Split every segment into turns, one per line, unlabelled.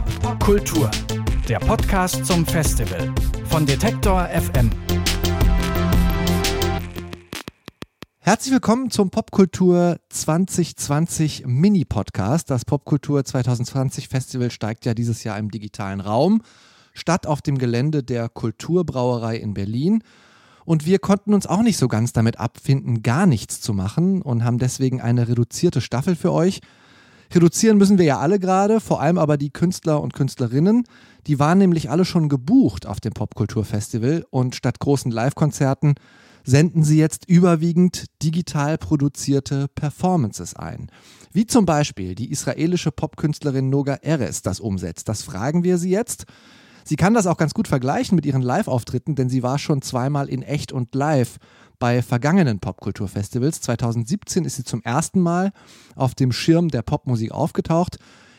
Popkultur, der Podcast zum Festival von Detektor FM.
Herzlich willkommen zum Popkultur 2020 Mini-Podcast. Das Popkultur 2020 Festival steigt ja dieses Jahr im digitalen Raum, statt auf dem Gelände der Kulturbrauerei in Berlin. Und wir konnten uns auch nicht so ganz damit abfinden, gar nichts zu machen und haben deswegen eine reduzierte Staffel für euch. Reduzieren müssen wir ja alle gerade, vor allem aber die Künstler und Künstlerinnen. Die waren nämlich alle schon gebucht auf dem Popkulturfestival und statt großen Live-Konzerten senden sie jetzt überwiegend digital produzierte Performances ein. Wie zum Beispiel die israelische Popkünstlerin Noga Eres das umsetzt. Das fragen wir sie jetzt. Sie kann das auch ganz gut vergleichen mit ihren Live-Auftritten, denn sie war schon zweimal in echt und live bei vergangenen Popkulturfestivals. 2017 ist sie zum ersten Mal auf dem Schirm der Popmusik aufgetaucht.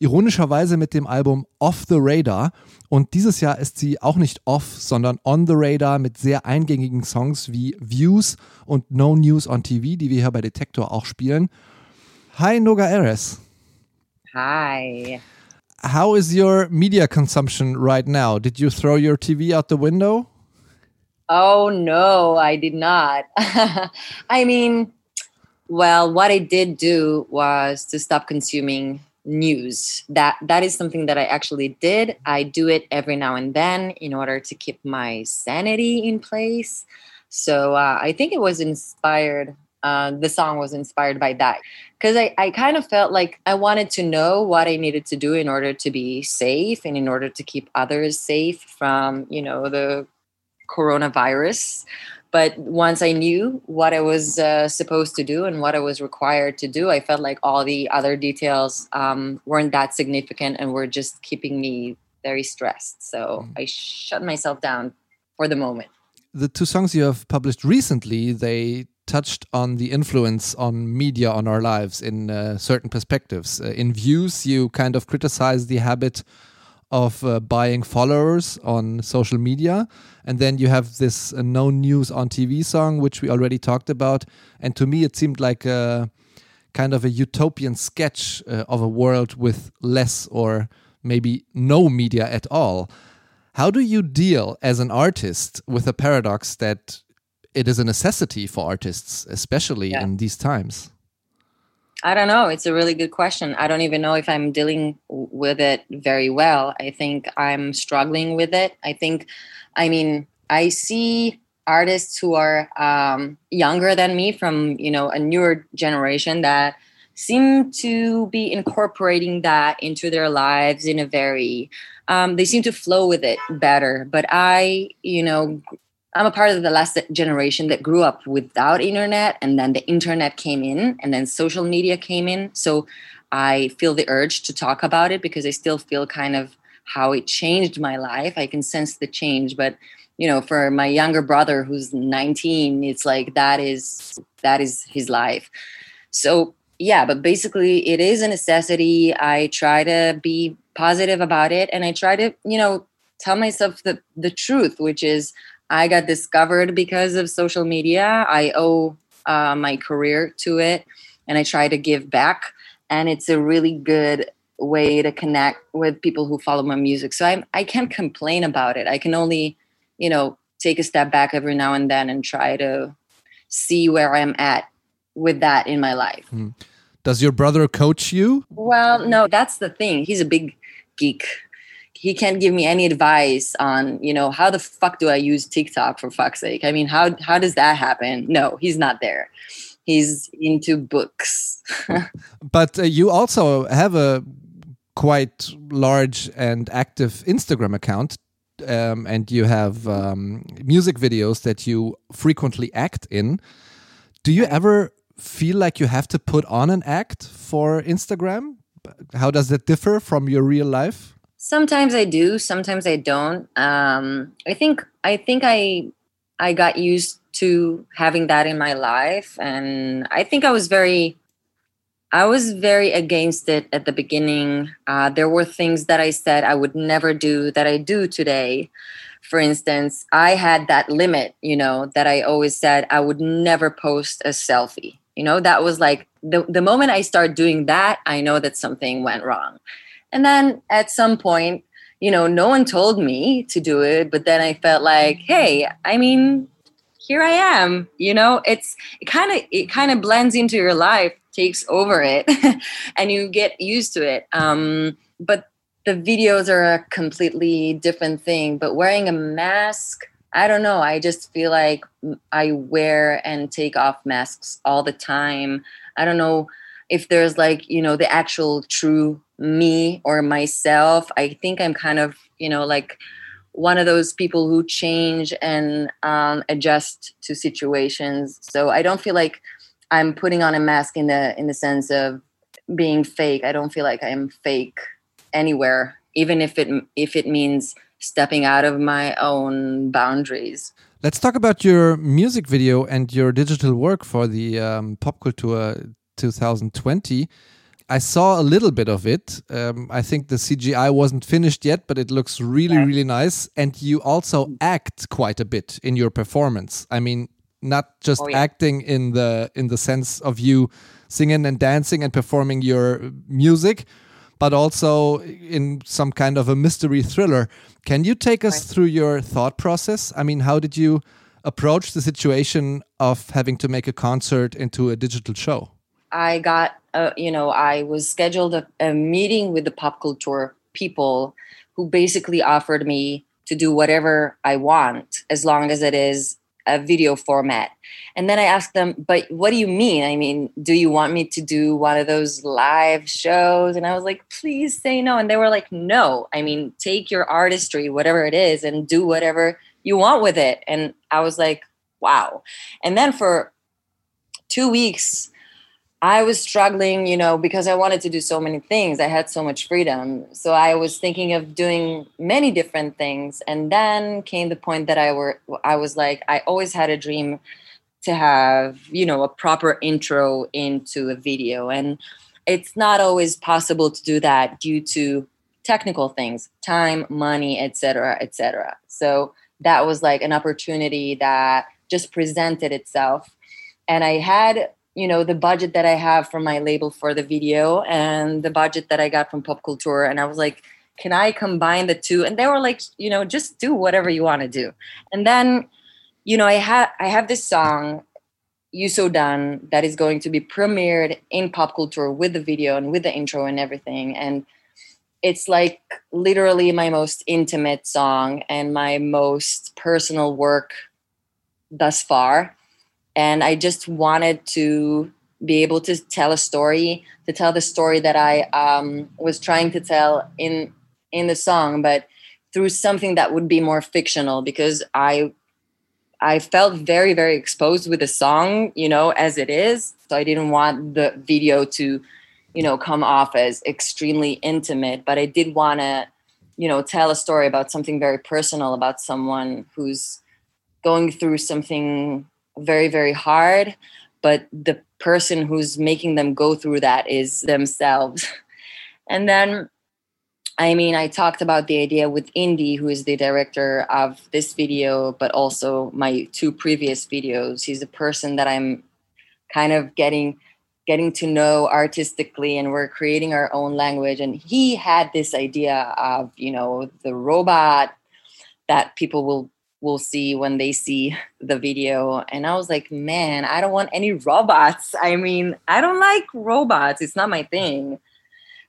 Ironischerweise mit dem Album Off the Radar. Und dieses Jahr ist sie auch nicht off, sondern on the radar mit sehr eingängigen Songs wie Views und No News on TV, die wir hier bei Detektor auch spielen. Hi, Noga Eres.
Hi.
How is your media consumption right now? Did you throw your TV out the window?
Oh no, I did not. I mean, well, what I did do was to stop consuming news. That that is something that I actually did. I do it every now and then in order to keep my sanity in place. So uh, I think it was inspired. Uh, the song was inspired by that because I, I kind of felt like I wanted to know what I needed to do in order to be safe and in order to keep others safe from, you know, the coronavirus. But once I knew what I was uh, supposed to do and what I was required to do, I felt like all the other details um, weren't that significant and were just keeping me very stressed. So mm. I shut myself down for the moment.
The two songs you have published recently, they touched on the influence on media on our lives in uh, certain perspectives. Uh, in views, you kind of criticize the habit of uh, buying followers on social media. And then you have this uh, No News on TV song, which we already talked about. And to me, it seemed like a kind of a utopian sketch uh, of a world with less or maybe no media at all. How do you deal as an artist with a paradox that it is a necessity for artists, especially yeah. in these times?
I don't know. It's a really good question. I don't even know if I'm dealing with it very well. I think I'm struggling with it. I think, I mean, I see artists who are um, younger than me from, you know, a newer generation that seem to be incorporating that into their lives in a very, um, they seem to flow with it better. But I, you know, I'm a part of the last generation that grew up without internet, and then the internet came in, and then social media came in. So I feel the urge to talk about it because I still feel kind of how it changed my life. I can sense the change, but you know, for my younger brother who's 19, it's like that is that is his life. So yeah, but basically it is a necessity. I try to be positive about it and I try to, you know, tell myself the the truth, which is I got discovered because of social media. I owe uh, my career to it, and I try to give back. And it's a really good way to connect with people who follow my music. So I I can't complain about it. I can only, you know, take a step back every now and then and try to see where I'm at with that in my life. Hmm.
Does your brother coach you?
Well, no, that's the thing. He's a big geek he can't give me any advice on you know how the fuck do i use tiktok for fuck's sake? I mean how how does that happen? No he's not there. He's into books.
But uh, you also have a quite large and active instagram account um, and you have um, music videos that you frequently act in. Do you ever feel like you have to put on an act for instagram? How does that differ from your real life
Sometimes I do, sometimes I don't. Um, I think I think I I got used to having that in my life, and I think I was very I was very against it at the beginning. Uh, there were things that I said I would never do that I do today. For instance, I had that limit, you know, that I always said I would never post a selfie. You know, that was like the, the moment I start doing that, I know that something went wrong And then at some point, you know, no one told me to do it, but then I felt like, hey, I mean, here I am. You know, it's it kind of it kind of blends into your life, takes over it, and you get used to it. Um, but the videos are a completely different thing. But wearing a mask, I don't know. I just feel like I wear and take off masks all the time. I don't know if there's like you know the actual true me or myself. I think i'm kind of you know like one of those people who change and um, adjust to situations. So i don't feel like i'm putting on a mask in the in the sense of being fake. I don't feel like i'm fake anywhere even if it if it means stepping out of my own boundaries.
Let's talk about your music video and your digital work for the um, pop culture 2020. I saw a little bit of it. Um, I think the CGI wasn't finished yet, but it looks really, really nice. And you also act quite a bit in your performance. I mean, not just oh, yeah. acting in the in the sense of you singing and dancing and performing your music, but also in some kind of a mystery thriller. Can you take us through your thought process? I mean, how did you approach the situation of having to make a concert into a digital show?
I got, uh, you know, I was scheduled a, a meeting with the pop culture people who basically offered me to do whatever I want as long as it is a video format. And then I asked them, but what do you mean? I mean, do you want me to do one of those live shows? And I was like, please say no. And they were like, no. I mean, take your artistry, whatever it is, and do whatever you want with it. And I was like, wow. And then for two weeks, I was struggling, you know, because I wanted to do so many things. I had so much freedom. So I was thinking of doing many different things. And then came the point that I were I was like, I always had a dream to have, you know, a proper intro into a video. And it's not always possible to do that due to technical things, time, money, etc., etc. So that was like an opportunity that just presented itself. And I had you know the budget that i have from my label for the video and the budget that i got from pop culture. And i was like can i combine the two? And they were like you know just do whatever you want to do. And then you know i have i have this song you so done that is going to be premiered in pop culture with the video and with the intro and everything. And it's like literally my most intimate song and my most personal work thus far and I just wanted to be able to tell a story, to tell the story that I um, was trying to tell in in the song, but through something that would be more fictional because I I felt very very exposed with the song, you know, as it is. So I didn't want the video to, you know, come off as extremely intimate, but I did want to, you know, tell a story about something very personal about someone who's going through something very very hard but the person who's making them go through that is themselves. And then i mean i talked about the idea with indy who is the director of this video but also my two previous videos. He's a person that i'm kind of getting getting to know artistically and we're creating our own language. And he had this idea of you know the robot that people will will see when they see the video. And I was like, man, I don't want any robots. I mean, I don't like robots, it's not my thing.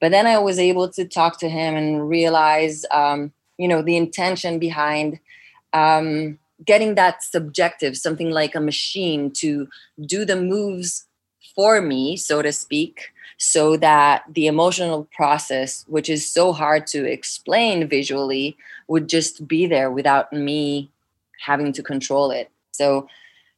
But then I was able to talk to him and realize, um, you know, the intention behind um, getting that subjective, something like a machine to do the moves for me, so to speak, so that the emotional process, which is so hard to explain visually, would just be there without me having to control it. So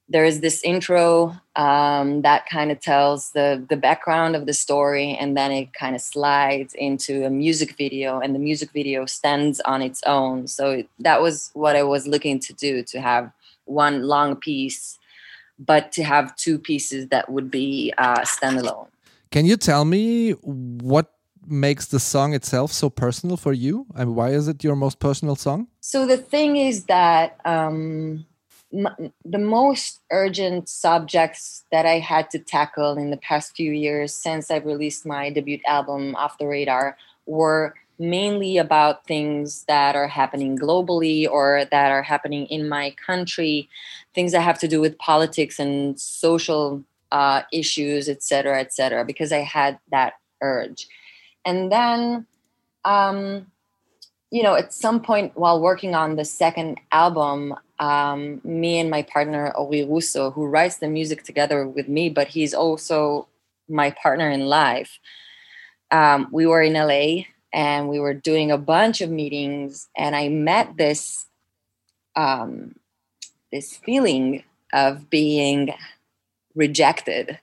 there is this intro um, that kind of tells the the background of the story, and then it kind of slides into a music video, and the music video stands on its own. So that was what I was looking to do: to have one long piece, but to have two pieces that would be uh, standalone.
Can you tell me what makes the song itself so personal for you? and why is it your most personal song?
So the thing is that um, m- the most urgent subjects that I had to tackle in the past few years since I released my debut album, Off the Radar, were mainly about things that are happening globally or that are happening in my country, things that have to do with politics and social uh, issues, et cetera, et cetera, because I had that urge. And then, um, you know, at some point while working on the second album, um, me and my partner, Ori Rousso, who writes the music together with me, but he's also my partner in life, um, we were in LA and we were doing a bunch of meetings and i met this um, this feeling of being rejected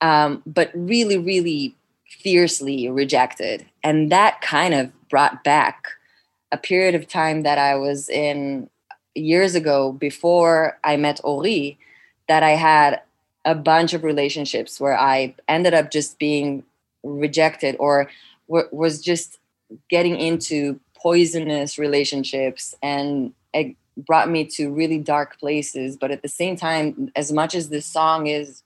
um, but really really fiercely rejected. And that kind of brought back a period of time that i was in years ago before i met ori that i had a bunch of relationships where i ended up just being rejected or was just getting into poisonous relationships and it brought me to really dark places but at the same time as much as this song is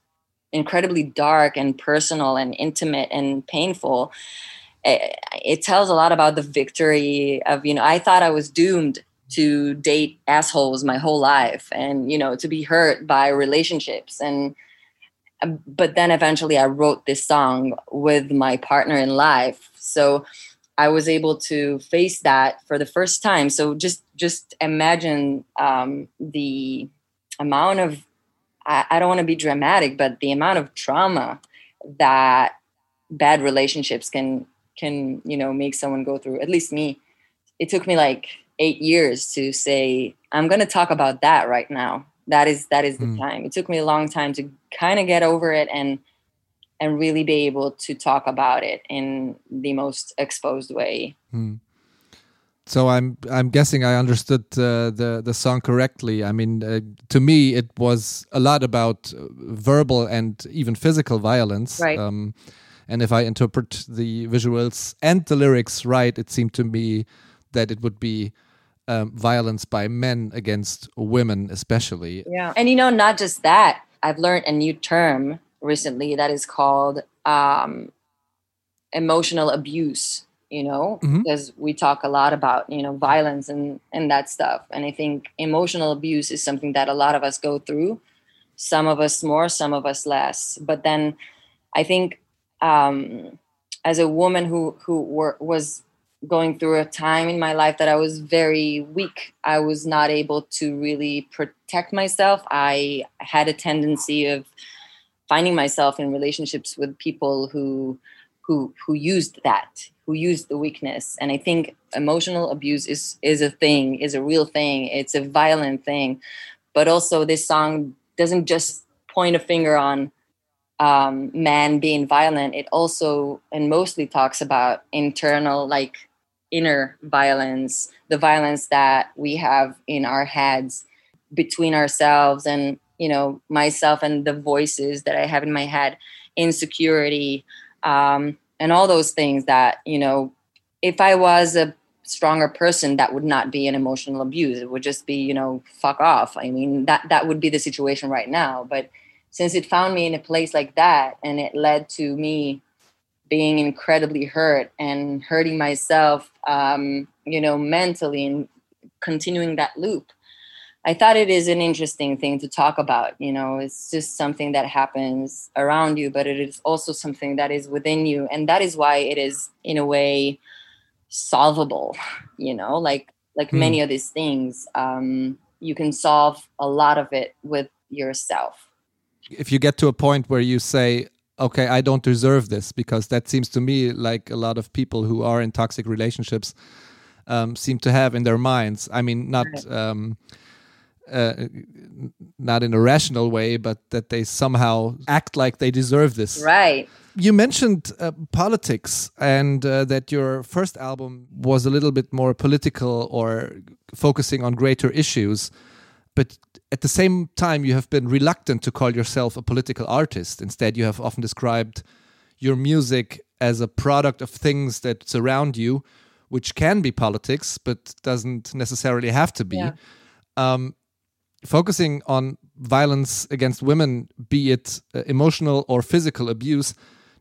incredibly dark and personal and intimate and painful it, it, tells a lot about the victory of you know i thought i was doomed to date assholes my whole life and you know to be hurt by relationships and but then eventually I wrote this song with my partner in life. So I was able to face that for the first time. So just just imagine um, the amount of I, I don't want to be dramatic, but the amount of trauma that bad relationships can can you know make someone go through. At least me, it took me like eight years to say I'm going to talk about that right now that is that is the mm. time it took me a long time to kind of get over it and and really be able to talk about it in the most exposed way
mm. so i'm i'm guessing i understood uh, the the song correctly i mean uh, to me it was a lot about verbal and even physical violence
right um,
and if i interpret the visuals and the lyrics right it seemed to me that it would be um, violence by men against women, especially.
Yeah. And you know, not just that, I've learned a new term recently that is called um, emotional abuse you know mm-hmm. because we talk a lot about you know violence and and that stuff and i think emotional abuse is something that a lot of us go through some of us more some of us less but then i think um as a woman who who were, was going through a time in my life that I was very weak. I was not able to really protect myself. I had a tendency of finding myself in relationships with people who who who used that, who used the weakness. And I think emotional abuse is is a thing, is a real thing. It's a violent thing. But also this song doesn't just point a finger on um, man being violent, it also and mostly talks about internal, like inner violence, the violence that we have in our heads between ourselves and, you know, myself and the voices that I have in my head, insecurity, um, and all those things that, you know, if I was a stronger person that would not be an emotional abuse it would just be you know fuck off i mean that that would be the situation right now but since it found me in a place like that and it led to me being incredibly hurt and hurting myself, um, you know, mentally and continuing that loop. I thought it is an interesting thing to talk about. You know, it's just something that happens around you, but it is also something that is within you. And that is why it is, in a way, solvable. You know, like like mm. many of these things, um, you can solve a lot of it with yourself.
If you get to a point where you say, okay, I don't deserve this because that seems to me like a lot of people who are in toxic relationships um, seem to have in their minds. I mean, not um, uh, not in a rational way, but that they somehow act like they deserve this.
Right.
You mentioned uh, politics and uh, that your first album was a little bit more political or focusing on greater issues. But at the same time, you have been reluctant to call yourself a political artist. Instead, you have often described your music as a product of things that surround you, which can be politics, but doesn't necessarily have to be. Yeah. Um, focusing on violence against women, be it uh, emotional or physical abuse,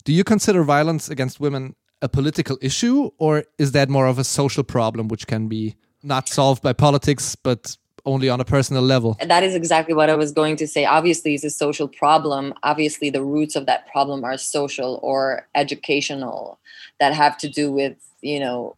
do you consider violence against women a political issue, or is that more of a social problem which can be not solved by politics, but only on a personal level?
That is exactly what I was going to say. Obviously, it's a social problem. Obviously, the roots of that problem are social or educational that have to do with, you know,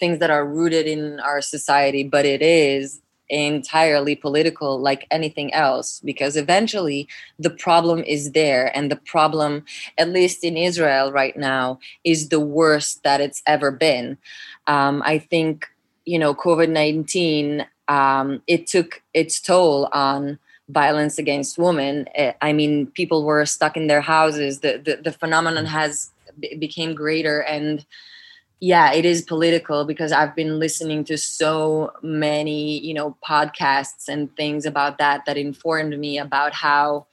things that are rooted in our society, but it is entirely political like anything else because eventually the problem is there and the problem at least in israel right now is the worst that it's ever been. Um, i think you know covid-19 um, it took its toll on violence against women. Eh, i mean people were stuck in their houses. The the, the phenomenon has became greater and yeah, it is political because I've been listening to so many, you know, podcasts and things about that that informed me about how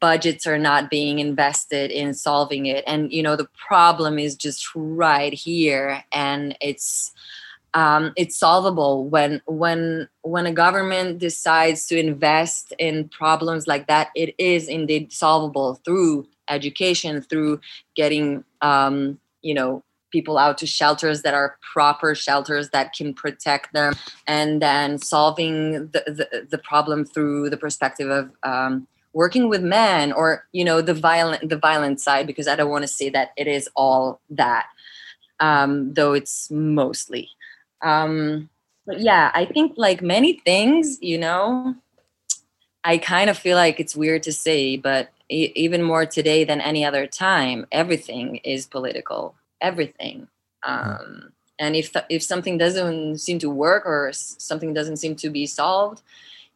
budgets are not being invested in solving it. And, you know, the problem is just right here and it's um, it's solvable when when when a government decides to invest in problems like that it is indeed solvable through education through getting um, you know people out to shelters that are proper shelters that can protect them. And then solving the, the, the problem through the perspective of um, working with men or you know the violent the violent side because i don't want to say that it is all that um, though it's mostly. Um, but yeah i think like many things you know i kind of feel like it's weird to say but even more today than any other time everything is political everything. Um, and if if something doesn't seem to work or something doesn't seem to be solved,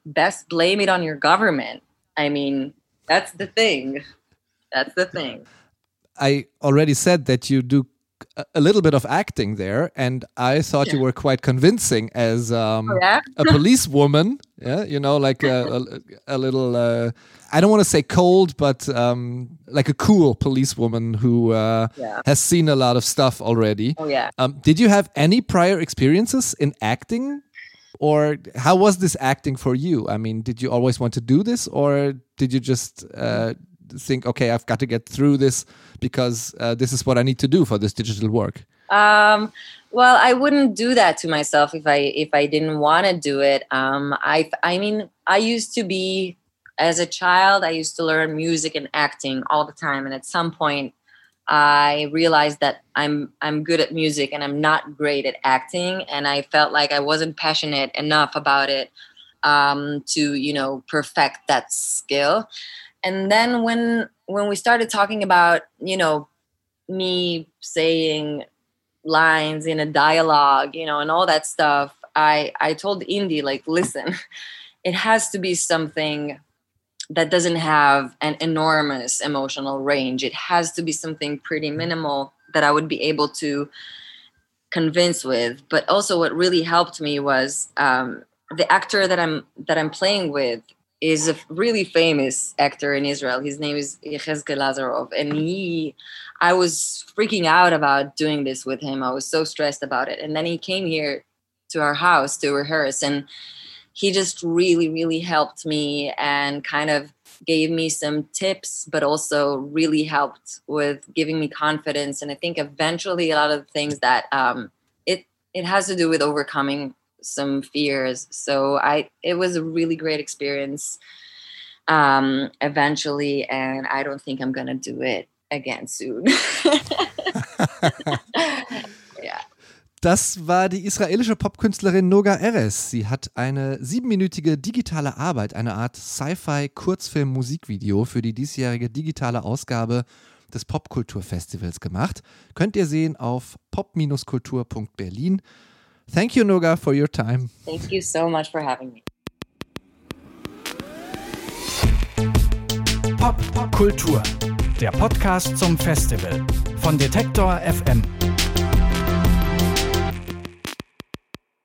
best blame it on your government. I mean, that's the thing. That's the thing.
I already said that you do a little bit of acting there, and I thought yeah. you were quite convincing as um,
oh, yeah?
a policewoman. Yeah, you know, like a, a, a little. Uh, I don't want to say cold, but um, like a cool policewoman who uh,
yeah.
has seen a lot of stuff already.
Oh yeah.
Um, did you have any prior experiences in acting? Or how was this acting for you? I mean, did you always want to do this, or did you just uh, think, okay, I've got to get through this because uh, this is what I need to do for this digital work?
Um, well, I wouldn't do that to myself if I if I didn't want to do it. Um, I I mean, I used to be as a child. I used to learn music and acting all the time, and at some point, I realized that I'm I'm good at music and I'm not great at acting, and I felt like I wasn't passionate enough about it um, to you know perfect that skill and then when when we started talking about you know me saying lines in a dialogue you know and all that stuff i i told indy like listen it has to be something that doesn't have an enormous emotional range. It has to be something pretty minimal that i would be able to convince with. But also what really helped me was um, the actor that i'm that i'm playing with is a really famous actor in Israel. His name is Yechezkel Lazarov, and he, I was freaking out about doing this with him. I was so stressed about it, and then he came here to our house to rehearse, and he just really, really helped me and kind of gave me some tips, but also really helped with giving me confidence. And I think eventually a lot of things that um, it it has to do with overcoming some fears. So I it was a really great experience um eventually and I don't think I'm gonna do it again soon.
Das war die israelische Popkünstlerin Noga Eres. Sie hat eine siebenminütige digitale Arbeit, eine Art Sci-Fi-Kurzfilm-Musikvideo für die diesjährige digitale Ausgabe des Popkulturfestivals gemacht. Könnt ihr sehen auf pop-kultur.berlin. Thank you, Noga, for your time.
Thank you so much for having me.
Pop, Pop Kultur, der Podcast zum Festival von Detektor FM.